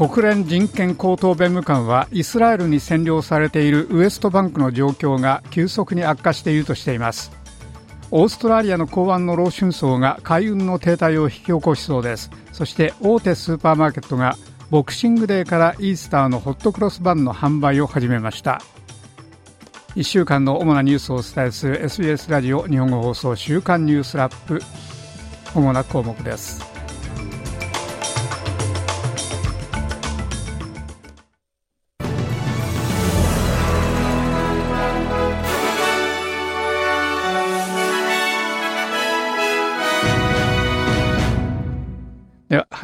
国連人権高等弁務官はイスラエルに占領されているウエストバンクの状況が急速に悪化しているとしています。オーストラリアの港湾の老春層が海運の停滞を引き起こしそうです。そして大手スーパーマーケットがボクシングデーからイースターのホットクロスバンの販売を始めました。1週間の主なニュースをお伝えする SBS ラジオ日本語放送週刊ニュースラップ。主な項目です。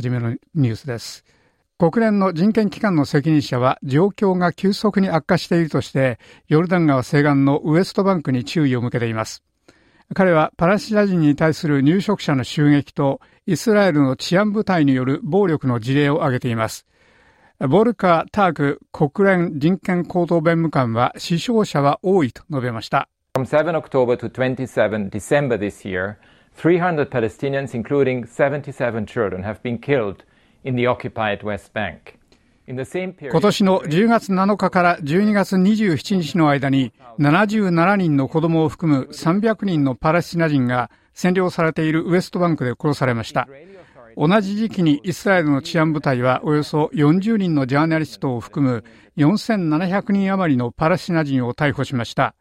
初めのニュースです。国連の人権機関の責任者は状況が急速に悪化しているとしてヨルダン川西岸のウエストバンクに注意を向けています。彼はパラシナ人に対する入植者の襲撃とイスラエルの治安部隊による暴力の事例を挙げています。ボルカー・ターク国連人権高等弁務官は死傷者は多いと述べました。From 7 October to 27 December this year, 300 Palestinians, including 77 children, have been killed in the occupied West Bank. 今年の10月7日から12月27日の間に77人の子供を含む300人のパレスチナ人が占領されているウエストバンクで殺されました。同じ時期にイスラエルの治安部隊はおよそ40人のジャーナリストを含む4700人余りのパレスチナ人を逮捕しました。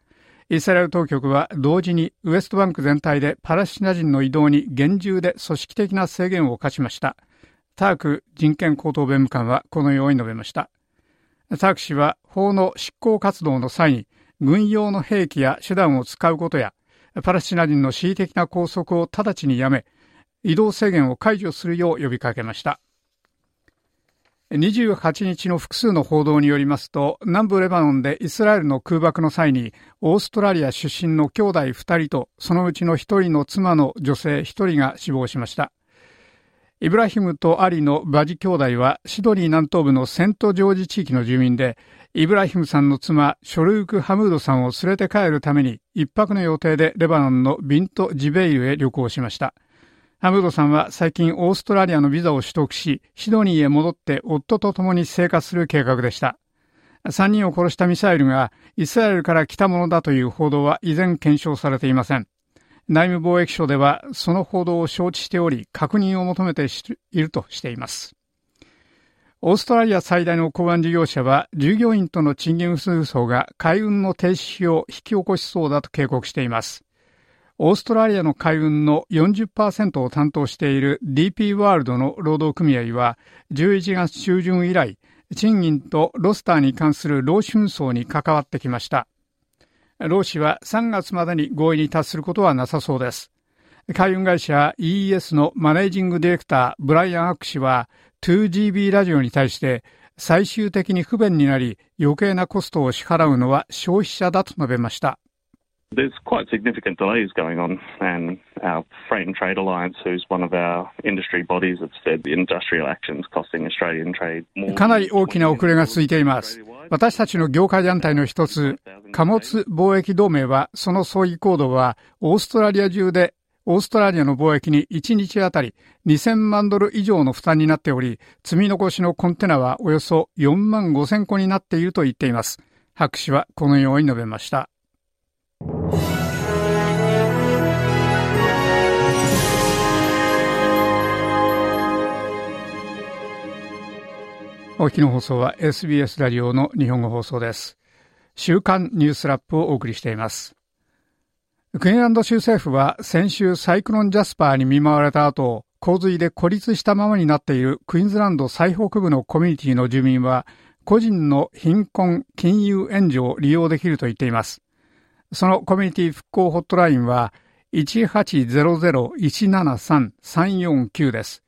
イスラエル当局は同時にウエストバンク全体でパレスチナ人の移動に厳重で組織的な制限を課しました。ターク人権高等弁務官はこのように述べました。ターク氏は法の執行活動の際に軍用の兵器や手段を使うことやパレスチナ人の恣意的な拘束を直ちにやめ移動制限を解除するよう呼びかけました。28日の複数の報道によりますと南部レバノンでイスラエルの空爆の際にオーストラリア出身の兄弟2人とそのうちの1人の妻の女性1人が死亡しました。イブラヒムとアリのバジ兄弟はシドニー南東部のセントジョージ地域の住民でイブラヒムさんの妻ショルーク・ハムードさんを連れて帰るために一泊の予定でレバノンのビント・ジベイルへ旅行しました。ハムードさんは最近オーストラリアのビザを取得し、シドニーへ戻って夫と共に生活する計画でした。3人を殺したミサイルがイスラエルから来たものだという報道は依然検証されていません。内務貿易省ではその報道を承知しており、確認を求めているとしています。オーストラリア最大の港湾事業者は従業員との賃金紛争が海運の停止費を引き起こしそうだと警告しています。オーストラリアの海運の40%を担当している DP ワールドの労働組合は11月中旬以来賃金とロスターに関する労春層に関わってきました。労使は3月までに合意に達することはなさそうです。海運会社 EES のマネージングディレクターブライアン・ハック氏は 2GB ラジオに対して最終的に不便になり余計なコストを支払うのは消費者だと述べました。There's quite significant delays going on, and our Freight and Trade Alliance, who's one of our industry bodies, have said the industrial actions costing Australian trade more. かなり大きな遅れが続いています。私たちの業界団体の一つ、貨物貿易同盟は、その葬儀行動は、オーストラリア中でオーストラリアの貿易に1日あたり2000万ドル以上の負担になっており、積み残しのコンテナはおよそ4万5000個になっていると言っています。博士はこのように述べました。お聞きの放送は SBS ラジオの日本語放送です。週刊ニュースラップをお送りしています。クイーンランド州政府は先週サイクロンジャスパーに見舞われた後、洪水で孤立したままになっているクイーンズランド最北部のコミュニティの住民は、個人の貧困金融援助を利用できると言っています。そのコミュニティ復興ホットラインは1800-173-349です。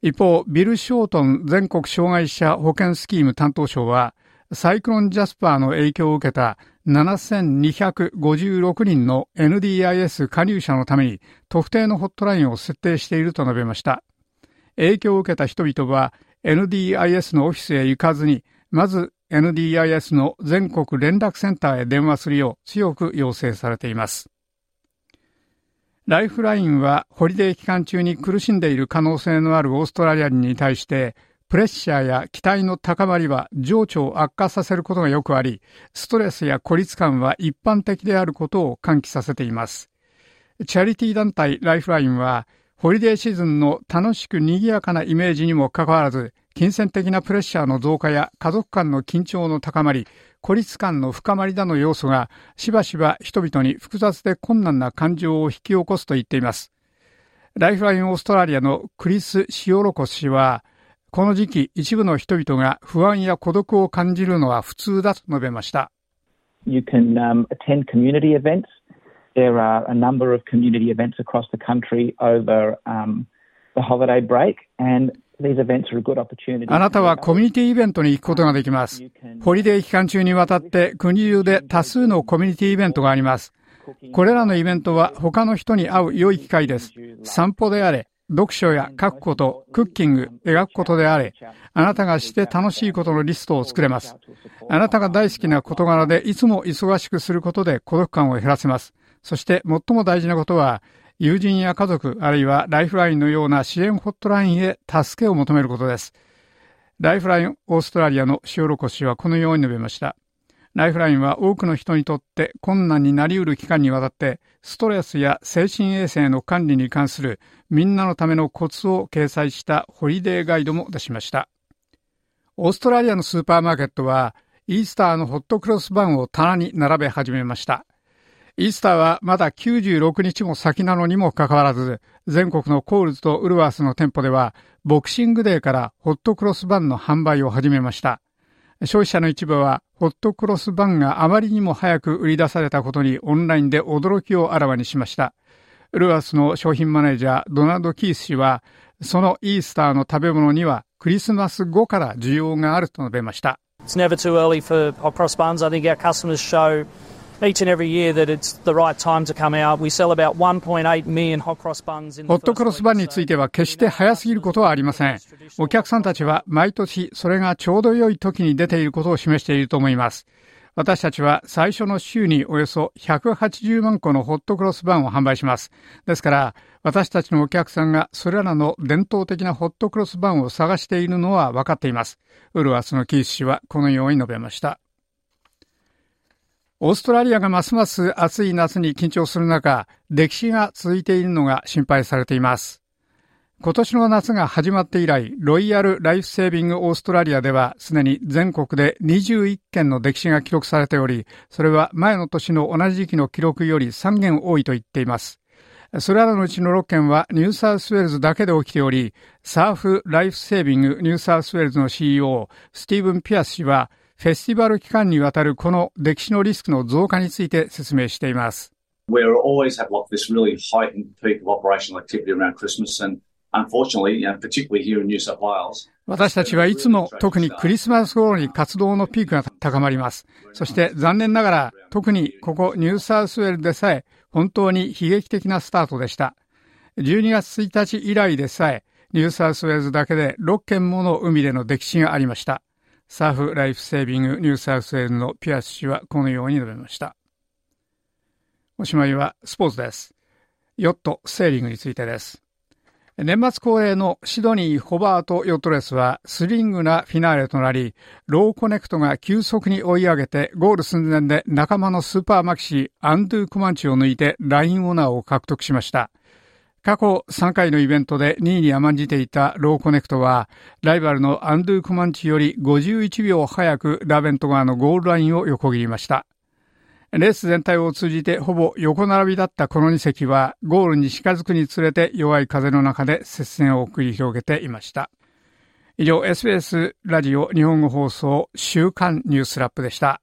一方、ビル・ショートン全国障害者保険スキーム担当省は、サイクロンジャスパーの影響を受けた7256人の NDIS 加入者のために特定のホットラインを設定していると述べました。影響を受けた人々は NDIS のオフィスへ行かずに、まず NDIS の全国連絡センターへ電話するよう強く要請されています。ライフラインはホリデー期間中に苦しんでいる可能性のあるオーストラリア人に対してプレッシャーや期待の高まりは情緒を悪化させることがよくあり、ストレスや孤立感は一般的であることを喚起させています。チャリティー団体ライフラインは、ホリデーシーズンの楽しく賑やかなイメージにもかかわらず、金銭的なプレッシャーの増加や家族間の緊張の高まり、孤立感の深まりだの要素がしばしば人々に複雑で困難な感情を引き起こすと言っています。ライフラインオーストラリアのクリス・シオロコス氏は、この時期、一部の人々が不安や孤独を感じるのは普通だと述べました。You can、um, attend community events. There are a number of community events across the country over、um, the holiday break and あなたはコミュニティイベントに行くことができます。ホリデー期間中にわたって国中で多数のコミュニティイベントがあります。これらのイベントは他の人に会う良い機会です。散歩であれ、読書や書くこと、クッキング、描くことであれ、あなたがして楽しいことのリストを作れます。あなたが大好きな事柄でいつも忙しくすることで孤独感を減らせます。そして最も大事なことは、友人や家族、あるいはライフラインのような支援ホットラインへ助けを求めることです。ライフラインオーストラリアの塩ロ氏はこのように述べました。ライフラインは多くの人にとって困難になり得る期間にわたってストレスや精神衛生の管理に関するみんなのためのコツを掲載したホリデーガイドも出しました。オーストラリアのスーパーマーケットはイースターのホットクロスバンを棚に並べ始めました。イースターはまだ96日も先なのにもかかわらず、全国のコールズとウルワースの店舗では、ボクシングデーからホットクロスバンの販売を始めました。消費者の一部は、ホットクロスバンがあまりにも早く売り出されたことにオンラインで驚きをあらわにしました。ウルワースの商品マネージャー、ドナルド・キース氏は、そのイースターの食べ物にはクリスマス後から需要があると述べました。It's never too early for cross buns. I think our customers show each and every year that it's the right time to come out. We sell about 1.8 million hot cross buns in ホットクロスバンについては決して早すぎることはありません。お客さんたちは毎年それがちょうど良い時に出ていることを示していると思います。私たちは最初の週におよそ180万個のホットクロスバンを販売します。ですから、私たちのお客さんがそれらの伝統的なホットクロスバンを探しているのは分かっています。ウルワスのキース氏はこのように述べました。オーストラリアがますます暑い夏に緊張する中、歴史が続いているのが心配されています。今年の夏が始まって以来、ロイヤル・ライフ・セービング・オーストラリアでは、すでに全国で21件の歴史が記録されており、それは前の年の同じ時期の記録より3件多いと言っています。それらのうちの6件はニューサウスウェールズだけで起きており、サーフ・ライフ・セービング・ニューサウスウェールズの CEO、スティーブン・ピアス氏は、フェスティバル期間にわたるこの溺死のリスクの増加について説明しています。We always have like this really heightened peak of operational activity around Christmas and unfortunately, you know, particularly here in New South Wales. 私たちはいつも特にクリスマス頃に活動のピークが高まります。そして残念ながら特にここニューサウスウェールズでさえ本当に悲劇的なスタートでした。12月1日以来でさえニューサウスウェールズだけで6件もの海での溺死がありました。サーフ・ライフ・セービング・ニューサウスウェールズのピアス氏はこのように述べました。おしまいはスポーツです。ヨット・セーリングについてです。年末恒例のシドニー・ホバート・ヨットレースはスリリングなフィナーレとなり、 LawConnect が急速に追い上げてゴール寸前で仲間のスーパーマキシ、アンドゥ・コマンチを抜いてラインオナーを獲得しました。過去3回のイベントで2位に甘んじていたローコネクトは、ライバルのアンドゥ・コマンチより51秒早くラベント川のゴールラインを横切りました。レース全体を通じてほぼ横並びだったこの2隻は、ゴールに近づくにつれて弱い風の中で接戦を繰り広げていました。以上、SBS ラジオ日本語放送週刊ニュースラップでした。